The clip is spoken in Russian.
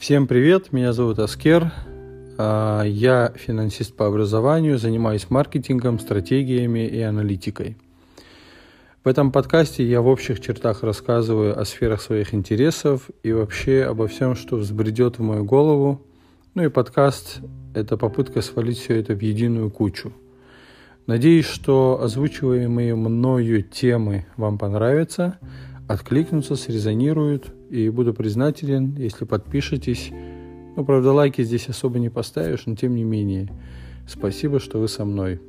Всем привет, меня зовут Аскер. А, я финансист по образованию, занимаюсь маркетингом, стратегиями и аналитикой. В этом подкасте я в общих чертах рассказываю о сферах своих интересов и вообще обо всем, что взбредет в мою голову. Ну и подкаст – это попытка свалить все это в единую кучу. Надеюсь, что озвучиваемые мною темы вам понравятся, откликнутся, срезонируют – и буду признателен, если подпишетесь. Ну, правда, лайки здесь особо не поставишь, но тем не менее. Спасибо, что вы со мной.